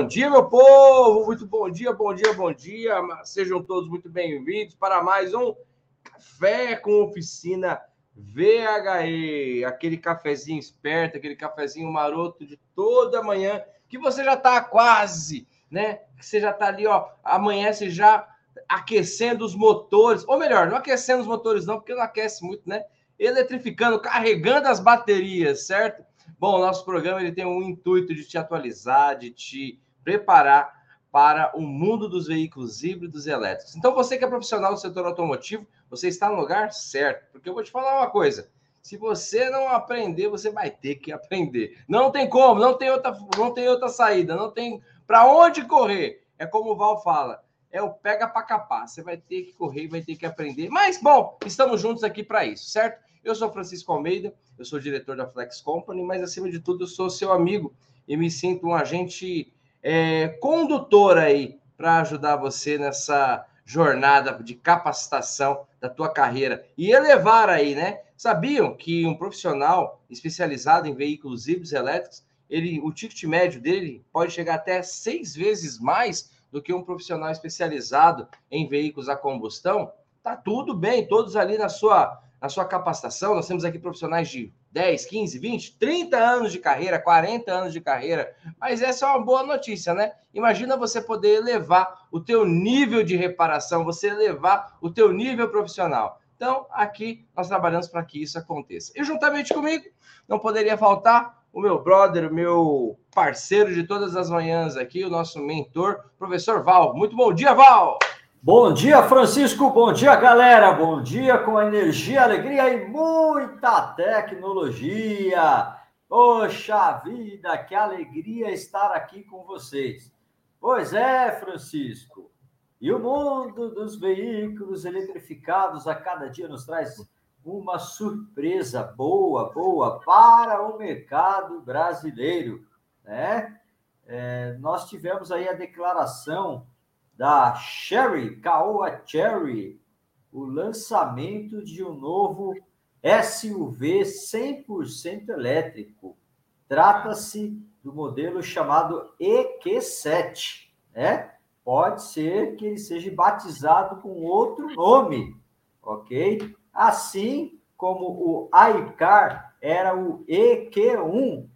Bom dia, meu povo! Muito bom dia, bom dia, bom dia! Sejam todos muito bem-vindos para mais um Café com Oficina VHE, aquele cafezinho esperto, aquele cafezinho maroto de toda manhã, que você já está quase, né? Você já está ali, ó, amanhece já aquecendo os motores, ou melhor, não aquecendo os motores não, porque não aquece muito, né? Eletrificando, carregando as baterias, certo? Bom, nosso programa ele tem um intuito de te atualizar, de te preparar para o mundo dos veículos híbridos e elétricos. Então, você que é profissional do setor automotivo, você está no lugar certo, porque eu vou te falar uma coisa. Se você não aprender, você vai ter que aprender. Não tem como, não tem outra, não tem outra saída, não tem para onde correr. É como o Val fala, é o pega para capar. Você vai ter que correr, vai ter que aprender. Mas bom, estamos juntos aqui para isso, certo? Eu sou Francisco Almeida, eu sou diretor da Flex Company, mas acima de tudo eu sou seu amigo e me sinto um agente é, condutor aí para ajudar você nessa jornada de capacitação da tua carreira e elevar aí, né? Sabiam que um profissional especializado em veículos híbridos elétricos, ele, o ticket médio dele pode chegar até seis vezes mais do que um profissional especializado em veículos a combustão? Tá tudo bem, todos ali na sua na sua capacitação. Nós temos aqui profissionais de 10, 15, 20, 30 anos de carreira, 40 anos de carreira. Mas essa é uma boa notícia, né? Imagina você poder elevar o teu nível de reparação, você elevar o teu nível profissional. Então, aqui nós trabalhamos para que isso aconteça. E juntamente comigo, não poderia faltar o meu brother, o meu parceiro de todas as manhãs aqui, o nosso mentor, professor Val. Muito bom dia, Val! Bom dia, Francisco. Bom dia, galera. Bom dia com energia, alegria e muita tecnologia. Poxa vida, que alegria estar aqui com vocês. Pois é, Francisco. E o mundo dos veículos eletrificados a cada dia nos traz uma surpresa boa, boa para o mercado brasileiro, né? É, nós tivemos aí a declaração da Cherry, Caoa Cherry, o lançamento de um novo SUV 100% elétrico. Trata-se do modelo chamado EQ7, né? Pode ser que ele seja batizado com outro nome, ok? Assim como o iCar era o EQ1,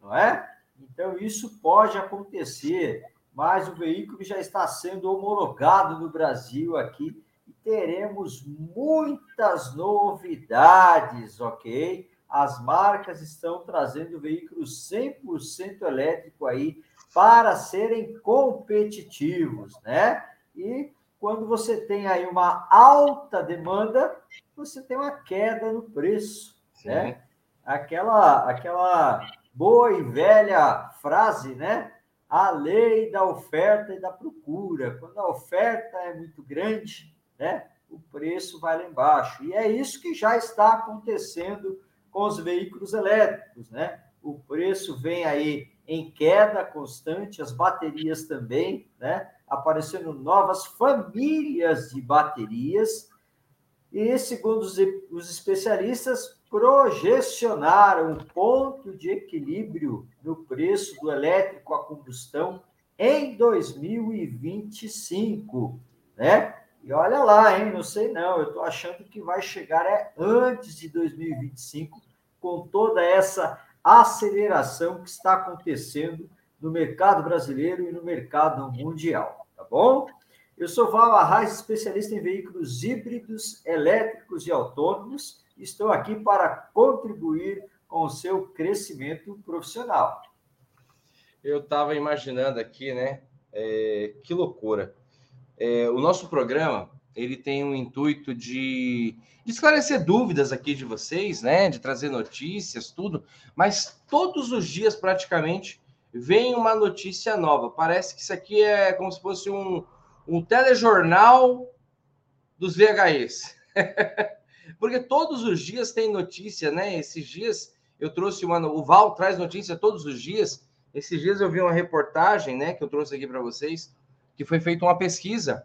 não é? Então, isso pode acontecer mas o veículo já está sendo homologado no Brasil aqui e teremos muitas novidades, ok? As marcas estão trazendo veículos 100% elétrico aí para serem competitivos, né? E quando você tem aí uma alta demanda, você tem uma queda no preço, Sim. né? Aquela aquela boa e velha frase, né? A lei da oferta e da procura. Quando a oferta é muito grande, né, o preço vai lá embaixo. E é isso que já está acontecendo com os veículos elétricos, né? O preço vem aí em queda constante, as baterias também, né? Aparecendo novas famílias de baterias. E segundo os, os especialistas, projecionaram um ponto de equilíbrio no preço do elétrico a combustão em 2025, né? E olha lá, hein? Não sei não, eu estou achando que vai chegar é antes de 2025, com toda essa aceleração que está acontecendo no mercado brasileiro e no mercado mundial, tá bom? Eu sou Val Arraes, especialista em veículos híbridos, elétricos e autônomos estou aqui para contribuir com o seu crescimento profissional. Eu estava imaginando aqui, né? É, que loucura. É, o nosso programa ele tem um intuito de, de, esclarecer dúvidas aqui de vocês, né? De trazer notícias, tudo. Mas todos os dias, praticamente, vem uma notícia nova. Parece que isso aqui é como se fosse um, um telejornal dos VHS. Porque todos os dias tem notícia, né? Esses dias eu trouxe uma. O Val traz notícia todos os dias. Esses dias eu vi uma reportagem, né? Que eu trouxe aqui para vocês, que foi feita uma pesquisa.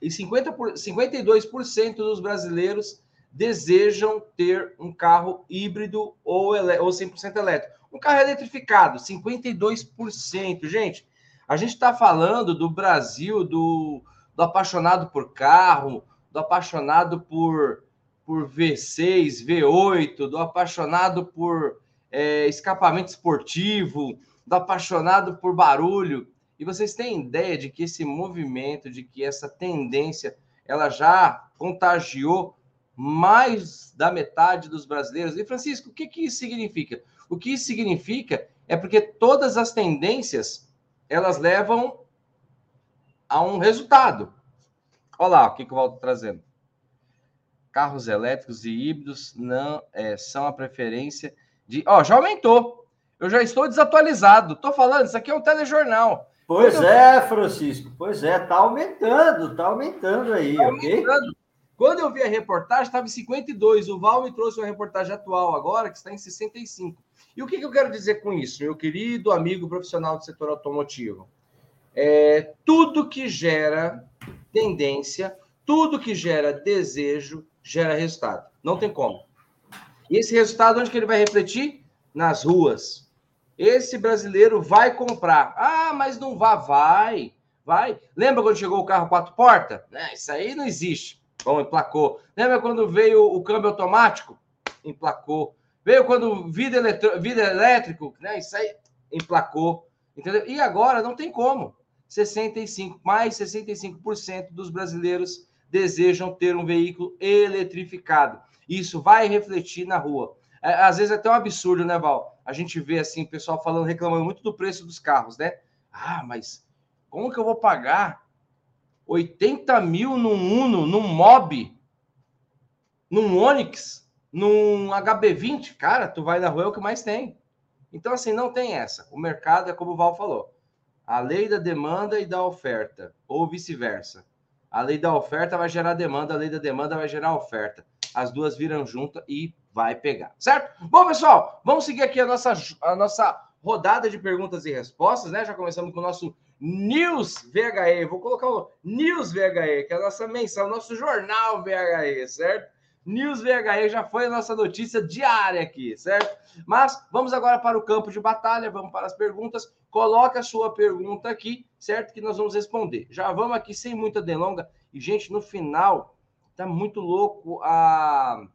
E 50 por, 52% dos brasileiros desejam ter um carro híbrido ou, ele, ou 100% elétrico. Um carro eletrificado, 52%. Gente, A gente está falando do Brasil, do, do apaixonado por carro, do apaixonado por, por V6, V8, do apaixonado por é, escapamento esportivo, do apaixonado por barulho. E vocês têm ideia de que esse movimento, de que essa tendência, ela já contagiou mais da metade dos brasileiros. E Francisco, o que, que isso significa? O que isso significa é porque todas as tendências elas levam a um resultado. Olha lá o que, que eu volto trazendo. Carros elétricos e híbridos não é, são a preferência de. Ó, já aumentou. Eu já estou desatualizado. Estou falando, isso aqui é um telejornal. Pois Quando é, eu... Francisco. Pois é, tá aumentando, tá aumentando aí, tá ok? Aumentando. Quando eu vi a reportagem, estava em 52. O Val me trouxe uma reportagem atual agora, que está em 65. E o que, que eu quero dizer com isso, meu querido amigo profissional do setor automotivo? É, tudo que gera tendência, tudo que gera desejo, gera resultado. Não tem como. E esse resultado, onde que ele vai refletir? Nas ruas. Esse brasileiro vai comprar. Ah, mas não vá, vai. Vai. Lembra quando chegou o carro quatro portas? É, isso aí não existe. Bom, emplacou. Lembra quando veio o câmbio automático? Emplacou. Veio quando vidro, eletro... vidro elétrico, né? Isso aí emplacou. Entendeu? E agora não tem como. 65, mais 65% dos brasileiros desejam ter um veículo eletrificado. Isso vai refletir na rua. É, às vezes é até um absurdo, né, Val? A gente vê assim, o pessoal falando, reclamando muito do preço dos carros, né? Ah, mas como que eu vou pagar 80 mil num Uno, num Mob, num Onix, num HB20, cara, tu vai na rua é o que mais tem. Então, assim, não tem essa. O mercado é como o Val falou. A lei da demanda e da oferta, ou vice-versa. A lei da oferta vai gerar demanda, a lei da demanda vai gerar oferta. As duas viram juntas e vai pegar, certo? Bom, pessoal, vamos seguir aqui a nossa, a nossa rodada de perguntas e respostas, né? Já começamos com o nosso News VHE. Vou colocar o News VHE, que é a nossa menção, nosso jornal VHE, certo? News VHE já foi a nossa notícia diária aqui, certo? Mas vamos agora para o campo de batalha, vamos para as perguntas. Coloca a sua pergunta aqui, certo? Que nós vamos responder. Já vamos aqui sem muita delonga. E, gente, no final, tá muito louco a,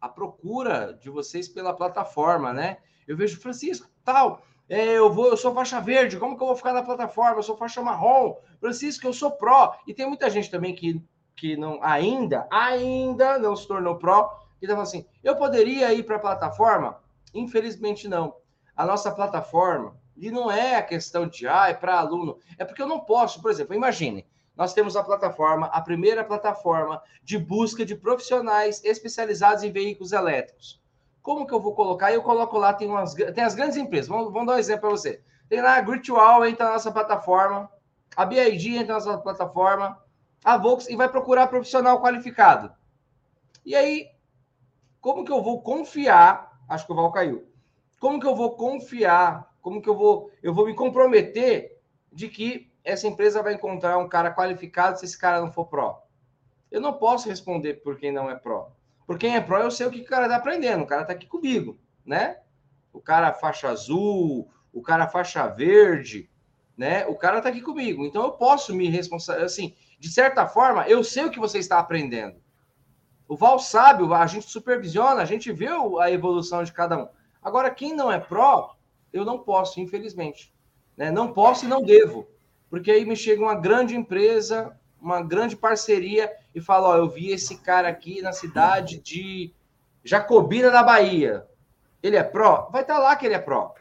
a procura de vocês pela plataforma, né? Eu vejo, Francisco, tal, é, eu vou, eu sou faixa verde, como que eu vou ficar na plataforma? Eu sou faixa marrom, Francisco, eu sou pró. E tem muita gente também que, que não ainda, ainda não se tornou pró, que tá falando assim: eu poderia ir para a plataforma? Infelizmente não. A nossa plataforma, e não é a questão de ah, é para aluno, é porque eu não posso, por exemplo, imagine, nós temos a plataforma, a primeira plataforma de busca de profissionais especializados em veículos elétricos. Como que eu vou colocar? Eu coloco lá, tem, umas, tem as grandes empresas. Vamos, vamos dar um exemplo para você. Tem lá a Virtual, entra na nossa plataforma. A BID entra na nossa plataforma. A Volks e vai procurar profissional qualificado. E aí, como que eu vou confiar? Acho que o Val caiu. Como que eu vou confiar? Como que eu vou, eu vou me comprometer de que essa empresa vai encontrar um cara qualificado se esse cara não for pró? Eu não posso responder por quem não é pró. Por quem é pró, eu sei o que o cara está aprendendo. O cara está aqui comigo, né? O cara faixa azul, o cara faixa verde, né? O cara está aqui comigo. Então eu posso me responsabilizar. Assim, de certa forma, eu sei o que você está aprendendo. O Val sabe, a gente supervisiona, a gente vê a evolução de cada um. Agora, quem não é pró, eu não posso, infelizmente. Né? Não posso e não devo. Porque aí me chega uma grande empresa, uma grande parceria e fala: Ó, eu vi esse cara aqui na cidade de Jacobina, na Bahia. Ele é pró? Vai estar tá lá que ele é pró.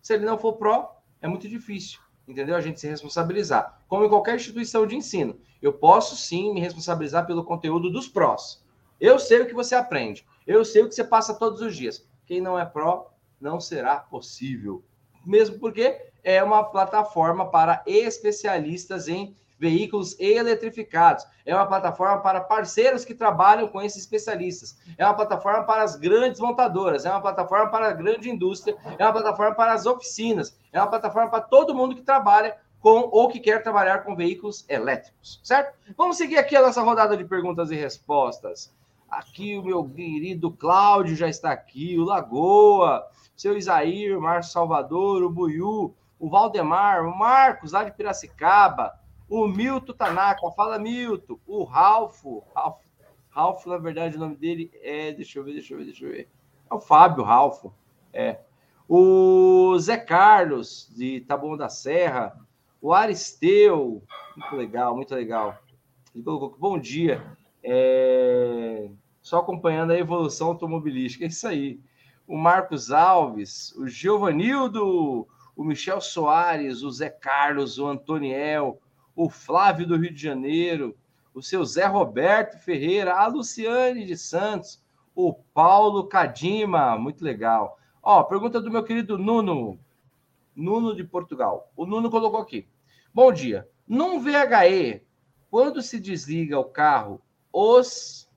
Se ele não for pró, é muito difícil, entendeu? A gente se responsabilizar. Como em qualquer instituição de ensino. Eu posso sim me responsabilizar pelo conteúdo dos prós. Eu sei o que você aprende. Eu sei o que você passa todos os dias. Quem não é pró, não será possível. Mesmo porque é uma plataforma para especialistas em veículos eletrificados. É uma plataforma para parceiros que trabalham com esses especialistas. É uma plataforma para as grandes montadoras. É uma plataforma para a grande indústria. É uma plataforma para as oficinas. É uma plataforma para todo mundo que trabalha com ou que quer trabalhar com veículos elétricos, certo? Vamos seguir aqui a nossa rodada de perguntas e respostas. Aqui o meu querido Cláudio já está aqui, o Lagoa, seu Isair, Márcio Salvador, o Buiu, o Valdemar, o Marcos, lá de Piracicaba, o Milton Tanaka, fala Milton, o Ralfo, Ralfo, na verdade, o nome dele é, deixa eu ver, deixa eu ver, deixa eu ver, é o Fábio Ralfo, é. O Zé Carlos, de Taboão da Serra, o Aristeu, muito legal, muito legal. Ele colocou bom dia. É... Só acompanhando a evolução automobilística. É isso aí. O Marcos Alves, o Giovanildo, o Michel Soares, o Zé Carlos, o Antoniel, o Flávio do Rio de Janeiro, o seu Zé Roberto Ferreira, a Luciane de Santos, o Paulo Cadima, muito legal. Ó, pergunta do meu querido Nuno, Nuno de Portugal. O Nuno colocou aqui. Bom dia. Num VHE, quando se desliga o carro, os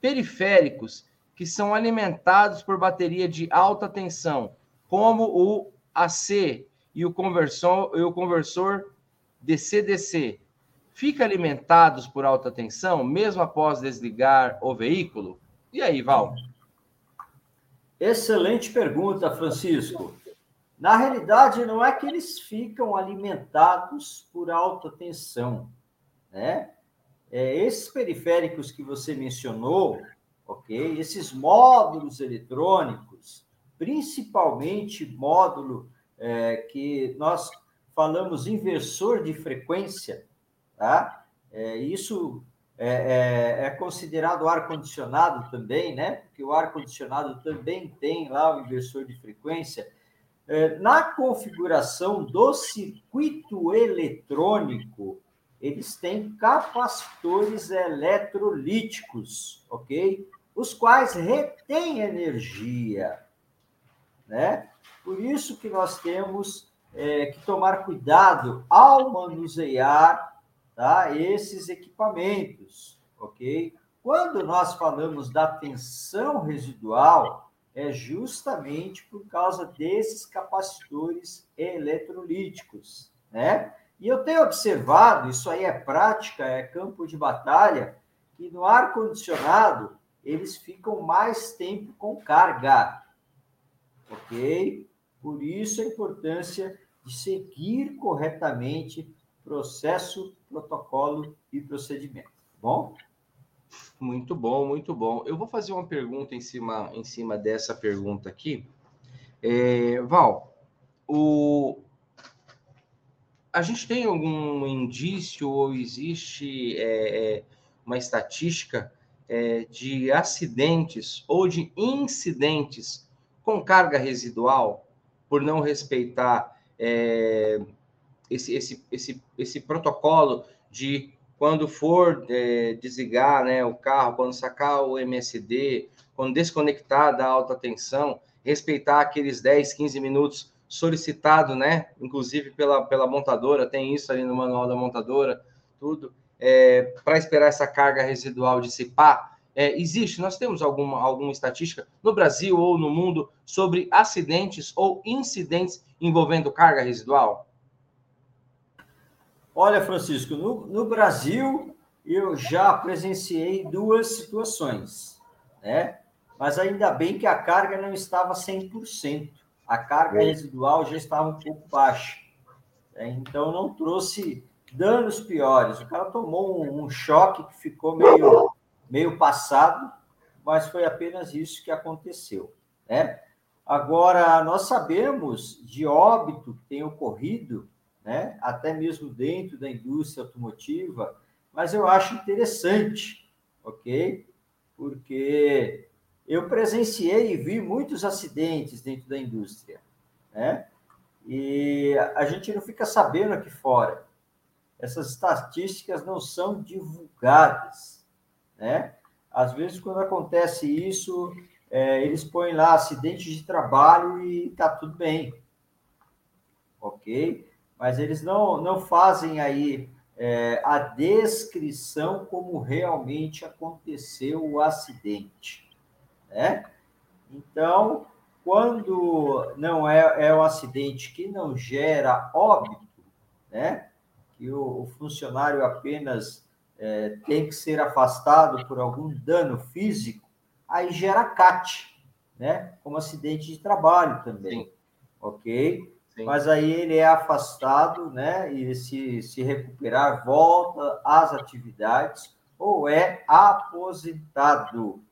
periféricos que são alimentados por bateria de alta tensão, como o AC e o conversor, e o conversor DC-DC, fica alimentados por alta tensão mesmo após desligar o veículo? E aí, Val? Excelente pergunta, Francisco. Na realidade, não é que eles ficam alimentados por alta tensão, né? É, esses periféricos que você mencionou, ok? Esses módulos eletrônicos, principalmente módulo é, que nós falamos inversor de frequência, tá? É, isso é, é, é considerado ar-condicionado também, né? Porque o ar-condicionado também tem lá o inversor de frequência. É, na configuração do circuito eletrônico, eles têm capacitores eletrolíticos, ok? Os quais retêm energia, né? Por isso que nós temos é, que tomar cuidado ao manusear tá? esses equipamentos, ok? Quando nós falamos da tensão residual, é justamente por causa desses capacitores eletrolíticos, né? E eu tenho observado, isso aí é prática, é campo de batalha, que no ar-condicionado eles ficam mais tempo com carga, ok? Por isso a importância de seguir corretamente processo, protocolo e procedimento. Tá bom? Muito bom, muito bom. Eu vou fazer uma pergunta em cima, em cima dessa pergunta aqui. É, Val, o... a gente tem algum indício ou existe é, é uma estatística é, de acidentes ou de incidentes com carga residual por não respeitar é, esse, esse, esse, esse protocolo de quando for é, desligar né, o carro, quando sacar o MSD, quando desconectar da alta tensão, respeitar aqueles 10, 15 minutos solicitado, né? Inclusive pela, pela montadora, tem isso ali no manual da montadora, tudo, é, para esperar essa carga residual dissipar. É, existe, nós temos alguma, alguma estatística no Brasil ou no mundo sobre acidentes ou incidentes envolvendo carga residual? Olha, Francisco, no, no Brasil eu já presenciei duas situações, né? Mas ainda bem que a carga não estava 100%. A carga é. residual já estava um pouco baixa. Né? Então não trouxe danos piores. O cara tomou um, um choque que ficou meio, meio passado, mas foi apenas isso que aconteceu, né? Agora, nós sabemos de óbito que tem ocorrido né? até mesmo dentro da indústria automotiva, mas eu acho interessante, ok? Porque eu presenciei e vi muitos acidentes dentro da indústria, né? E a gente não fica sabendo aqui fora. Essas estatísticas não são divulgadas, né? Às vezes, quando acontece isso, é, eles põem lá acidente de trabalho e tá tudo bem, ok? mas eles não, não fazem aí é, a descrição como realmente aconteceu o acidente, né? Então, quando não é, é um acidente que não gera óbito, né? Que o, o funcionário apenas é, tem que ser afastado por algum dano físico, aí gera CAT, né? Como acidente de trabalho também, Sim. ok? Sim. mas aí ele é afastado, né? E se, se recuperar, volta às atividades ou é aposentado,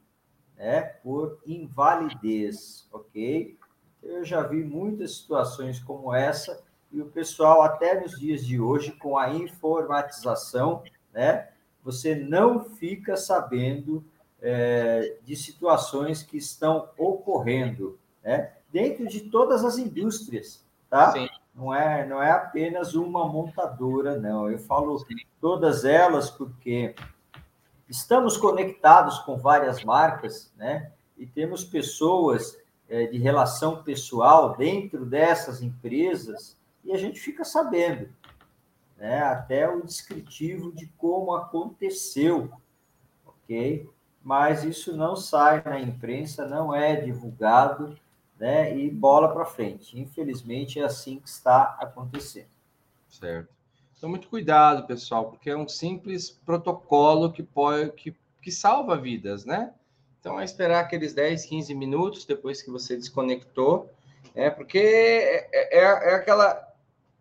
né? Por invalidez, ok? Eu já vi muitas situações como essa e o pessoal, até nos dias de hoje, com a informatização, né? Você não fica sabendo é, de situações que estão ocorrendo, né? Dentro de todas as indústrias, tá? Sim. Não é, não é apenas uma montadora, não. Eu falo Sim. todas elas porque estamos conectados com várias marcas, né? E temos pessoas é, de relação pessoal dentro dessas empresas e a gente fica sabendo, né? Até o descritivo de como aconteceu, ok? Mas isso não sai na imprensa, não é divulgado, né? E bola para frente. Infelizmente é assim que está acontecendo. Certo. Então muito cuidado, pessoal, porque é um simples protocolo que pode que, que salva vidas, né? Então é esperar aqueles 10, 15 minutos depois que você desconectou, é porque é, é, é aquela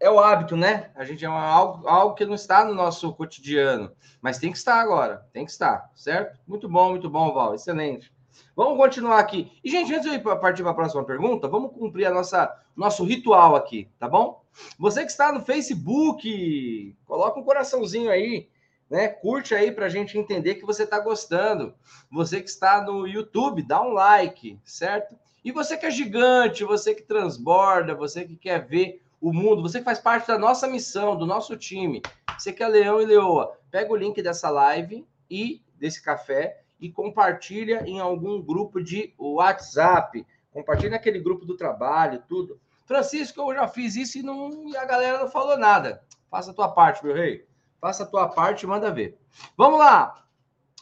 é o hábito, né? A gente é uma, algo, algo que não está no nosso cotidiano, mas tem que estar agora, tem que estar, certo? Muito bom, muito bom, Val, excelente. Vamos continuar aqui. E, gente, antes de eu partir para a próxima pergunta, vamos cumprir a nossa nosso ritual aqui, tá bom? Você que está no Facebook, coloca um coraçãozinho aí, né? Curte aí para a gente entender que você está gostando. Você que está no YouTube, dá um like, certo? E você que é gigante, você que transborda, você que quer ver o mundo, você faz parte da nossa missão, do nosso time, você que é leão e leoa, pega o link dessa live e desse café e compartilha em algum grupo de WhatsApp, compartilha naquele grupo do trabalho, tudo. Francisco, eu já fiz isso e, não, e a galera não falou nada. Faça a tua parte, meu rei. Faça a tua parte e manda ver. Vamos lá.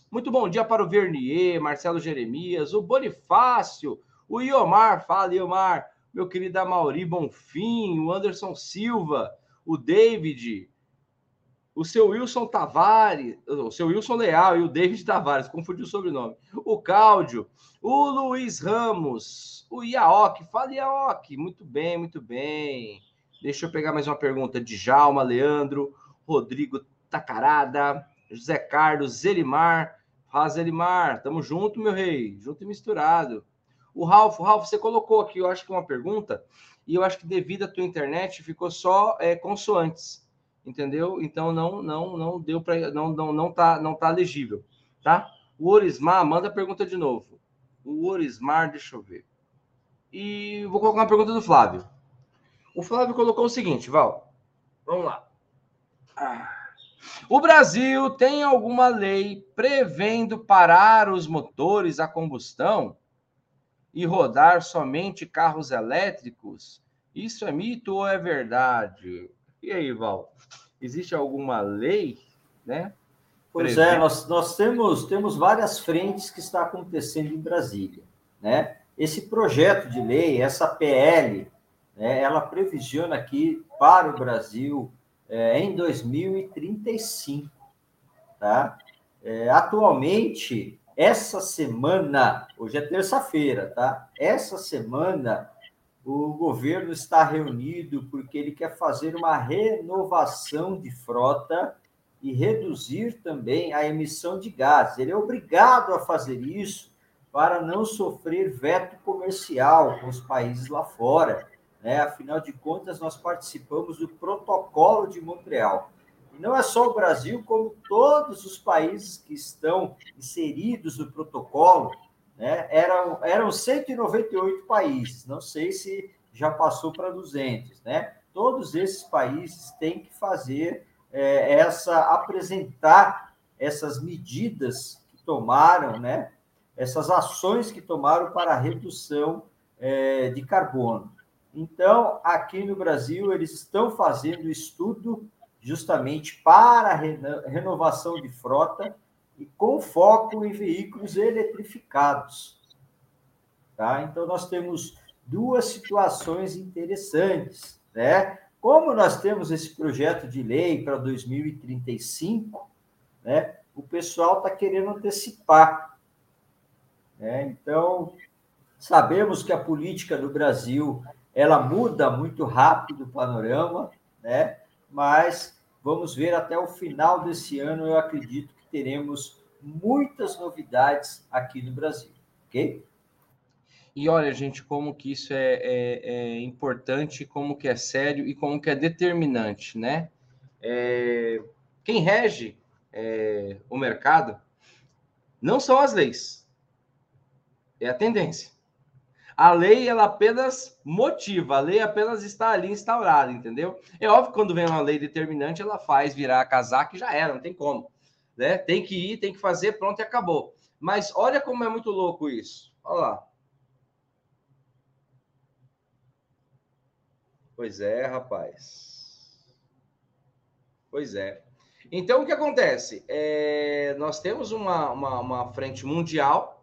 Muito bom dia para o Vernier, Marcelo Jeremias, o Bonifácio, o Iomar. Fala, Iomar meu querido Amauri Bonfim, o Anderson Silva, o David, o seu Wilson Tavares, o seu Wilson Leal e o David Tavares, confundi o sobrenome, o Cláudio, o Luiz Ramos, o Iaok, fala Iaok, muito bem, muito bem. Deixa eu pegar mais uma pergunta de Jalma, Leandro, Rodrigo Tacarada, José Carlos, Zelimar, Fala Zelimar, tamo junto, meu rei, junto e misturado. O Ralf, Ralf, você colocou aqui, eu acho que uma pergunta, e eu acho que devido à tua internet ficou só é, consoantes, entendeu? Então não não não deu para não não não tá não tá legível, tá? O Orismar manda a pergunta de novo. O Orismar, deixa eu ver. E vou colocar uma pergunta do Flávio. O Flávio colocou o seguinte, Val. Vamos lá. Ah. O Brasil tem alguma lei prevendo parar os motores a combustão e rodar somente carros elétricos? Isso é mito ou é verdade? E aí, Val? Existe alguma lei, né? Pois é, nós, nós temos, temos várias frentes que está acontecendo em Brasília, né? Esse projeto de lei, essa PL, né, ela previsiona aqui para o Brasil é, em 2035, tá? É, atualmente, essa semana, hoje é terça-feira, tá? Essa semana o governo está reunido porque ele quer fazer uma renovação de frota e reduzir também a emissão de gases. Ele é obrigado a fazer isso para não sofrer veto comercial com os países lá fora. Né? Afinal de contas, nós participamos do Protocolo de Montreal não é só o Brasil, como todos os países que estão inseridos no protocolo, né, eram, eram 198 países, não sei se já passou para 200, né? Todos esses países têm que fazer é, essa, apresentar essas medidas que tomaram, né? Essas ações que tomaram para a redução é, de carbono. Então, aqui no Brasil, eles estão fazendo estudo justamente para a renovação de frota e com foco em veículos eletrificados. Tá? Então, nós temos duas situações interessantes. Né? Como nós temos esse projeto de lei para 2035, né, o pessoal está querendo antecipar. Né? Então, sabemos que a política do Brasil ela muda muito rápido o panorama, né? Mas vamos ver até o final desse ano, eu acredito que teremos muitas novidades aqui no Brasil, ok? E olha, gente, como que isso é, é, é importante, como que é sério e como que é determinante, né? É, quem rege é, o mercado não são as leis, é a tendência. A lei, ela apenas motiva, a lei apenas está ali instaurada, entendeu? É óbvio que quando vem uma lei determinante, ela faz virar casaco e já era, não tem como. Né? Tem que ir, tem que fazer, pronto e acabou. Mas olha como é muito louco isso. Olha lá. Pois é, rapaz. Pois é. Então, o que acontece? É, nós temos uma, uma, uma frente mundial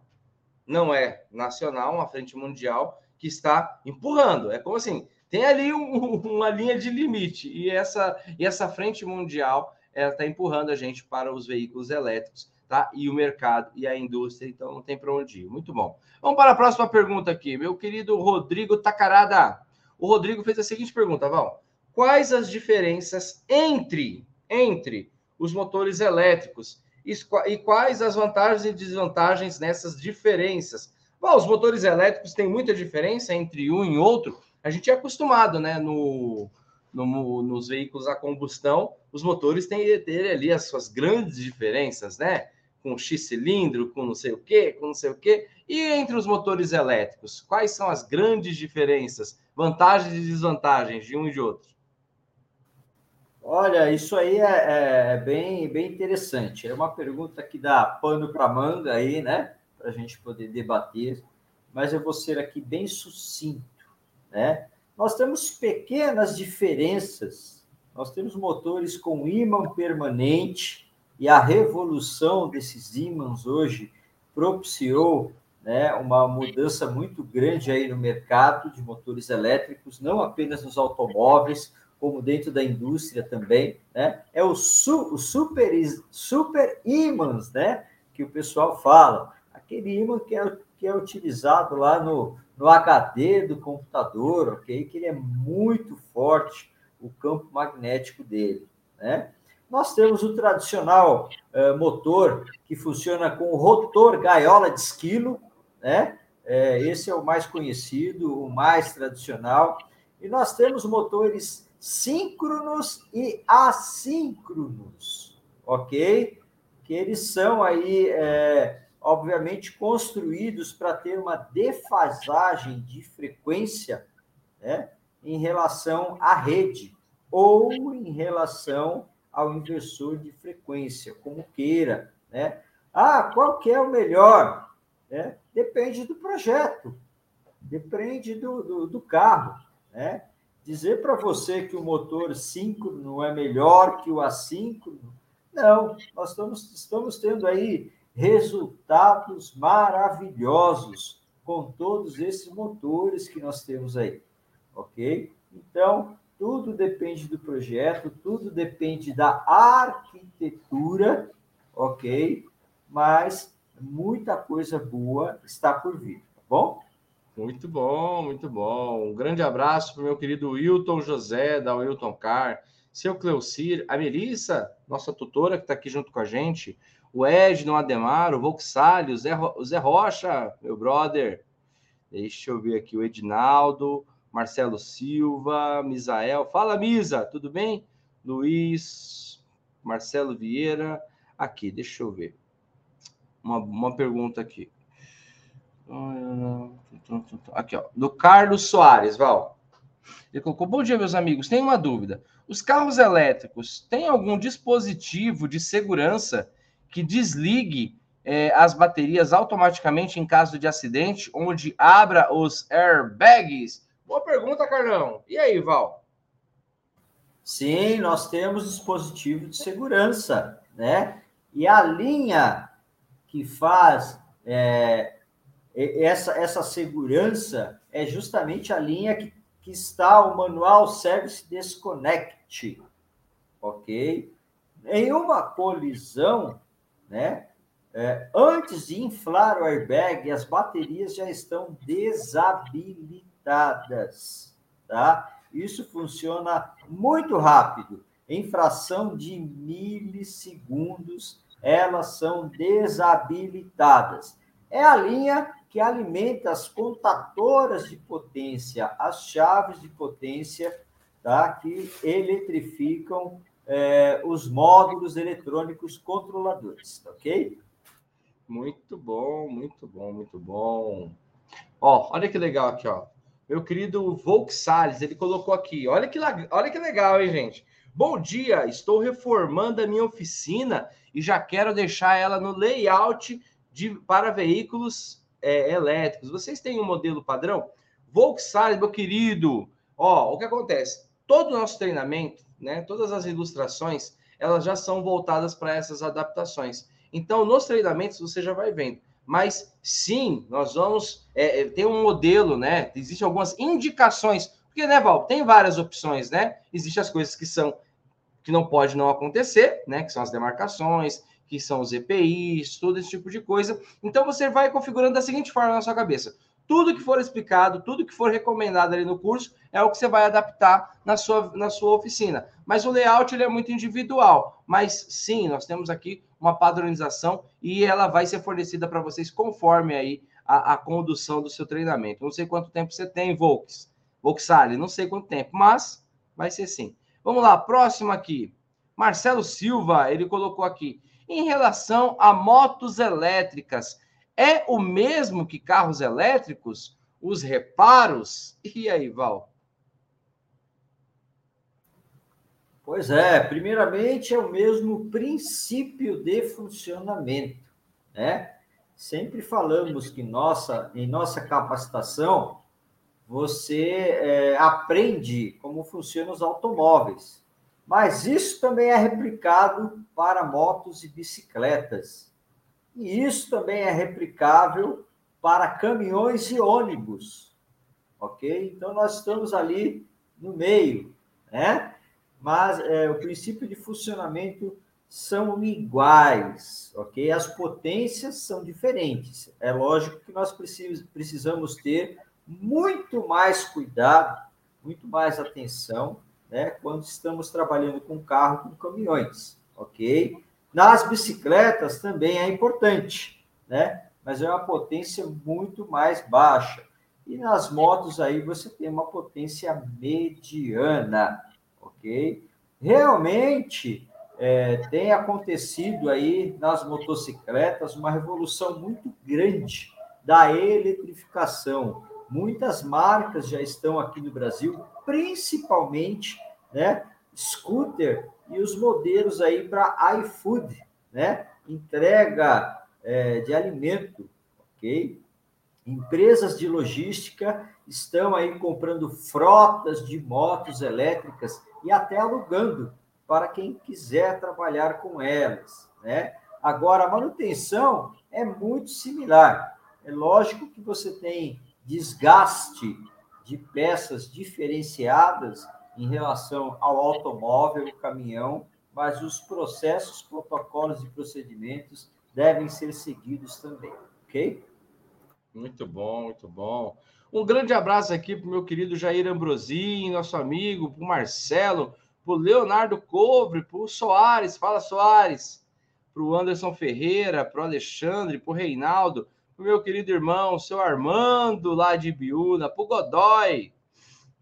não é nacional, uma frente mundial que está empurrando. É como assim, tem ali um, uma linha de limite e essa, e essa frente mundial ela está empurrando a gente para os veículos elétricos, tá? E o mercado e a indústria, então não tem para onde ir. Muito bom. Vamos para a próxima pergunta aqui, meu querido Rodrigo Tacarada. O Rodrigo fez a seguinte pergunta, Val: quais as diferenças entre entre os motores elétricos e quais as vantagens e desvantagens nessas diferenças. Bom, os motores elétricos têm muita diferença entre um e outro. A gente é acostumado, né? No, no, nos veículos a combustão, os motores têm de ter ali as suas grandes diferenças, né? Com X cilindro, com não sei o quê, com não sei o quê. E entre os motores elétricos, quais são as grandes diferenças, vantagens e desvantagens de um e de outro? Olha, isso aí é, é, bem, bem interessante. É uma pergunta que dá pano para manga aí, né? Para a gente poder debater, mas eu vou ser aqui bem sucinto, né? Nós temos pequenas diferenças. Nós temos motores com ímã permanente e a revolução desses ímãs hoje propiciou né, uma mudança muito grande aí no mercado de motores elétricos, não apenas nos automóveis, como dentro da indústria também, né? É o, su, o super, super ímãs, né? Que o pessoal fala. Aquele ímã que é, que é utilizado lá no, no HD do computador, ok? Que ele é muito forte, o campo magnético dele, né? Nós temos o tradicional uh, motor que funciona com rotor gaiola de esquilo, né? É, esse é o mais conhecido, o mais tradicional. E nós temos motores síncronos e assíncronos, ok? Que eles são aí, é, obviamente, construídos para ter uma defasagem de frequência né, em relação à rede ou em relação ao inversor de frequência, como queira, né? Ah, qual que é o melhor? Né? Depende do projeto, depende do, do, do carro, né? Dizer para você que o motor síncrono é melhor que o assíncrono, não, nós estamos, estamos tendo aí resultados maravilhosos com todos esses motores que nós temos aí, ok? Então, tudo depende do projeto, tudo depende da arquitetura, ok? Mas muita coisa boa está por vir, tá bom? Muito bom, muito bom. Um grande abraço para o meu querido Wilton José, da Wilton Car, seu Cleucir, a Melissa, nossa tutora, que está aqui junto com a gente, o Edno Ademar, o Volksalho, o Zé, o Zé Rocha, meu brother. Deixa eu ver aqui o Edinaldo, Marcelo Silva, Misael. Fala, Misa, tudo bem? Luiz, Marcelo Vieira. Aqui, deixa eu ver. Uma, uma pergunta aqui. Aqui, ó. Do Carlos Soares, Val. Ele colocou: Bom dia, meus amigos. Tem uma dúvida. Os carros elétricos têm algum dispositivo de segurança que desligue é, as baterias automaticamente em caso de acidente, onde abra os airbags? Boa pergunta, Carlão. E aí, Val? Sim, nós temos dispositivo de segurança, né? E a linha que faz é, essa, essa segurança é justamente a linha que, que está o manual Service Disconnect, ok? Em uma colisão, né, é, antes de inflar o airbag, as baterias já estão desabilitadas, tá? Isso funciona muito rápido. Em fração de milissegundos, elas são desabilitadas. É a linha que alimenta as contatoras de potência, as chaves de potência, tá? que eletrificam é, os módulos eletrônicos controladores, ok? Muito bom, muito bom, muito bom. Ó, olha que legal aqui, ó. Meu querido Volk Salles, ele colocou aqui. Olha que, olha que legal, hein, gente? Bom dia, estou reformando a minha oficina e já quero deixar ela no layout de, para veículos é, elétricos. Vocês têm um modelo padrão? Volk Salles, meu querido, ó, o que acontece? Todo o nosso treinamento, né, todas as ilustrações, elas já são voltadas para essas adaptações. Então, nos treinamentos, você já vai vendo. Mas sim, nós vamos é, é, ter um modelo, né? Existem algumas indicações, porque, né, Val, tem várias opções, né? Existem as coisas que são que não pode não acontecer, né? Que são as demarcações, que são os EPIs, todo esse tipo de coisa. Então você vai configurando da seguinte forma na sua cabeça: tudo que for explicado, tudo que for recomendado ali no curso é o que você vai adaptar na sua, na sua oficina. Mas o layout ele é muito individual. Mas sim, nós temos aqui uma padronização e ela vai ser fornecida para vocês conforme aí a, a, condução do seu treinamento. Não sei quanto tempo você tem, Volks, Volksali, não sei quanto tempo, mas vai ser sim. Vamos lá, próximo aqui. Marcelo Silva, ele colocou aqui. Em relação a motos elétricas, é o mesmo que carros elétricos? Os reparos? E aí, Val? Pois é, primeiramente é o mesmo princípio de funcionamento, né? Sempre falamos que nossa, em nossa capacitação você é, aprende como funcionam os automóveis, mas isso também é replicado para motos e bicicletas. E isso também é replicável para caminhões e ônibus, ok? Então nós estamos ali no meio, né? mas é, o princípio de funcionamento são iguais, ok? As potências são diferentes. É lógico que nós precisamos ter muito mais cuidado, muito mais atenção, né? Quando estamos trabalhando com carro, com caminhões, ok? Nas bicicletas também é importante, né? Mas é uma potência muito mais baixa. E nas motos aí você tem uma potência mediana, ok? Realmente é, tem acontecido aí nas motocicletas uma revolução muito grande da eletrificação. Muitas marcas já estão aqui no Brasil, principalmente, né, scooter e os modelos aí para iFood, né, entrega é, de alimento, ok? Empresas de logística estão aí comprando frotas de motos elétricas e até alugando para quem quiser trabalhar com elas. Né? Agora, a manutenção é muito similar. É lógico que você tem desgaste de peças diferenciadas em relação ao automóvel, caminhão, mas os processos, protocolos e procedimentos devem ser seguidos também, ok? Muito bom, muito bom. Um grande abraço aqui para o meu querido Jair Ambrosim, nosso amigo, para o Marcelo, para o Leonardo Cobre, para o Soares, fala Soares, para o Anderson Ferreira, para o Alexandre, para o Reinaldo, o meu querido irmão, seu Armando, lá de Biúna, para o Godoy,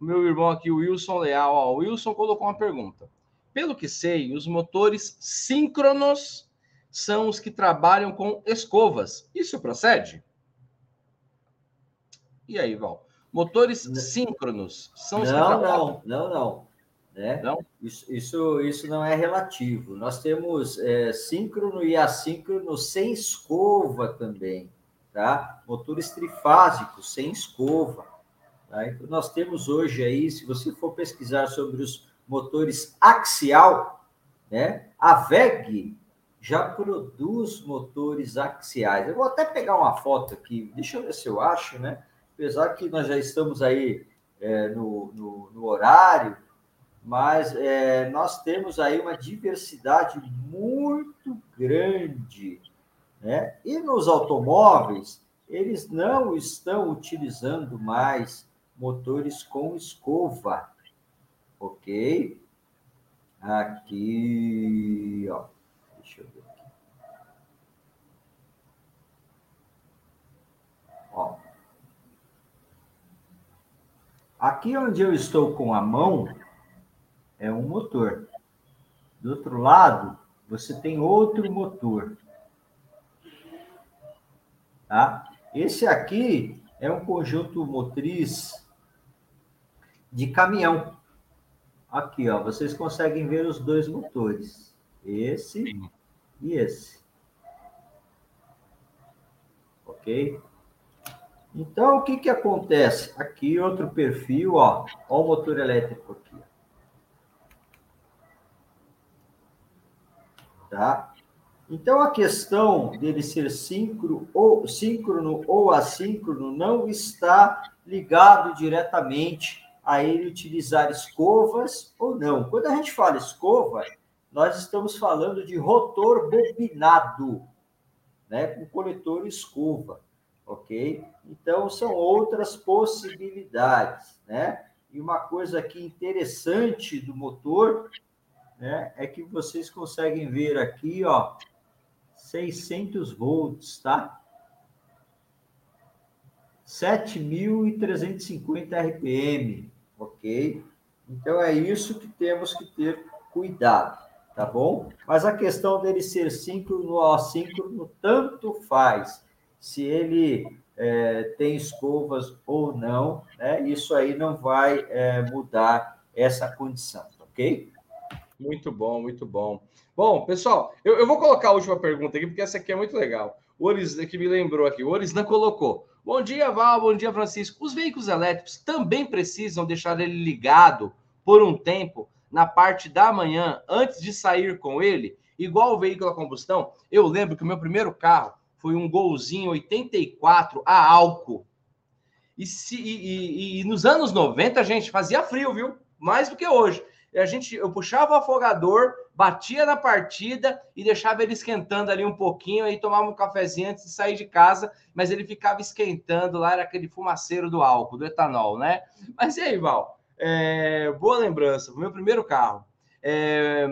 o meu irmão aqui, o Wilson Leal. Ó, o Wilson colocou uma pergunta. Pelo que sei, os motores síncronos são os que trabalham com escovas. Isso procede? E aí, Val? Motores não. síncronos são os não, que não, não, não, né? Não? Isso, isso, isso não é relativo. Nós temos é, síncrono e assíncrono sem escova também, tá? Motores trifásicos sem escova. Tá? Então, nós temos hoje aí, se você for pesquisar sobre os motores axial, né? A VEG já produz motores axiais. Eu vou até pegar uma foto aqui, deixa eu ver se eu acho, né? apesar que nós já estamos aí é, no, no, no, horário, mas é, nós temos aí uma diversidade muito grande. Né? E nos automóveis, eles não estão utilizando mais motores com escova, ok? Aqui, ó, deixa eu ver aqui. Ó. Aqui onde eu estou com a mão é um motor. Do outro lado, você tem outro motor. Tá? Esse aqui é um conjunto motriz de caminhão. Aqui, ó, vocês conseguem ver os dois motores. Esse Sim. e esse. Ok? Então, o que, que acontece? Aqui, outro perfil, ó. Ó o motor elétrico aqui. Tá? Então, a questão dele ser síncrono ou, síncrono ou assíncrono não está ligado diretamente a ele utilizar escovas ou não. Quando a gente fala escova, nós estamos falando de rotor bobinado, né, com coletor escova, ok? Então, são outras possibilidades, né? E uma coisa aqui interessante do motor né, é que vocês conseguem ver aqui, ó, 600 volts, tá? 7.350 RPM, ok? Então é isso que temos que ter cuidado, tá bom? Mas a questão dele ser síncrono ou assíncrono, tanto faz. Se ele é, tem escovas ou não, né? Isso aí não vai é, mudar essa condição, ok? Muito bom, muito bom. Bom, pessoal, eu, eu, vou colocar a última pergunta aqui, porque essa aqui é muito legal. O Orisna, que me lembrou aqui, o Orisna colocou. Bom dia, Val, bom dia, Francisco. Os veículos elétricos também precisam deixar ele ligado por um tempo na parte da manhã, antes de sair com ele, igual o veículo a combustão? Eu lembro que o meu primeiro carro foi um Golzinho 84 a álcool. E, se, e, e, e nos anos 90, gente, fazia frio, viu? Mais do que hoje a gente, eu puxava o afogador, batia na partida e deixava ele esquentando ali um pouquinho, aí tomava um cafezinho antes de sair de casa, mas ele ficava esquentando lá, era aquele fumaceiro do álcool, do etanol, né? Mas e aí, Val? É, boa lembrança, meu primeiro carro. É,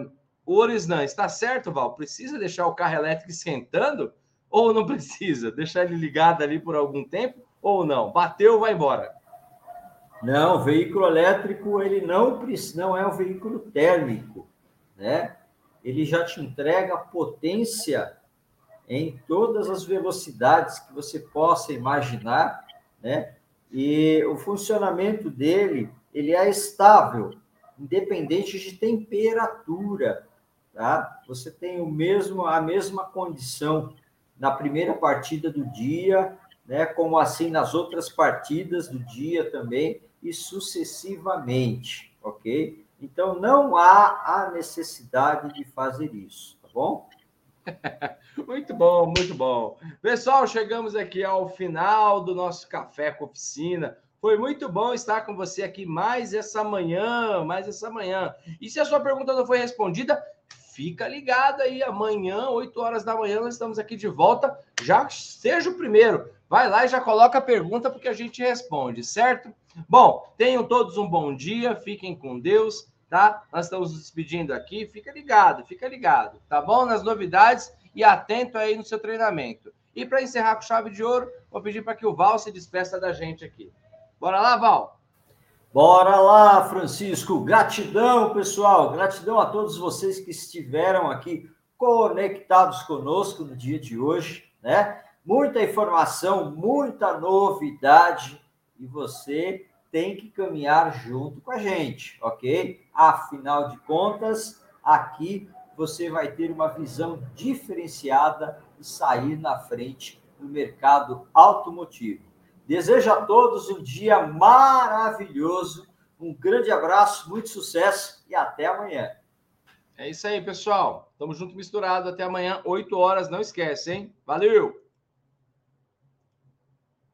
o Orisnan, está certo, Val? Precisa deixar o carro elétrico esquentando ou não precisa? Deixar ele ligado ali por algum tempo ou não? Bateu, vai embora. Não, o veículo elétrico ele não, não é um veículo térmico, né? Ele já te entrega potência em todas as velocidades que você possa imaginar, né? E o funcionamento dele, ele é estável, independente de temperatura, tá? Você tem o mesmo a mesma condição na primeira partida do dia, né? Como assim nas outras partidas do dia também e sucessivamente, ok? Então, não há a necessidade de fazer isso, tá bom? muito bom, muito bom. Pessoal, chegamos aqui ao final do nosso Café com Oficina. Foi muito bom estar com você aqui mais essa manhã, mais essa manhã. E se a sua pergunta não foi respondida, fica ligado aí. Amanhã, 8 horas da manhã, nós estamos aqui de volta. Já seja o primeiro. Vai lá e já coloca a pergunta, porque a gente responde, certo? Bom, tenham todos um bom dia, fiquem com Deus, tá? Nós estamos nos despedindo aqui, fica ligado, fica ligado, tá bom? Nas novidades e atento aí no seu treinamento. E para encerrar com chave de ouro, vou pedir para que o Val se despeça da gente aqui. Bora lá, Val? Bora lá, Francisco. Gratidão, pessoal. Gratidão a todos vocês que estiveram aqui conectados conosco no dia de hoje, né? Muita informação, muita novidade e você tem que caminhar junto com a gente, ok? Afinal de contas, aqui você vai ter uma visão diferenciada e sair na frente do mercado automotivo. Desejo a todos um dia maravilhoso, um grande abraço, muito sucesso e até amanhã. É isso aí, pessoal. Tamo junto misturado. Até amanhã, 8 horas. Não esquece, hein? Valeu!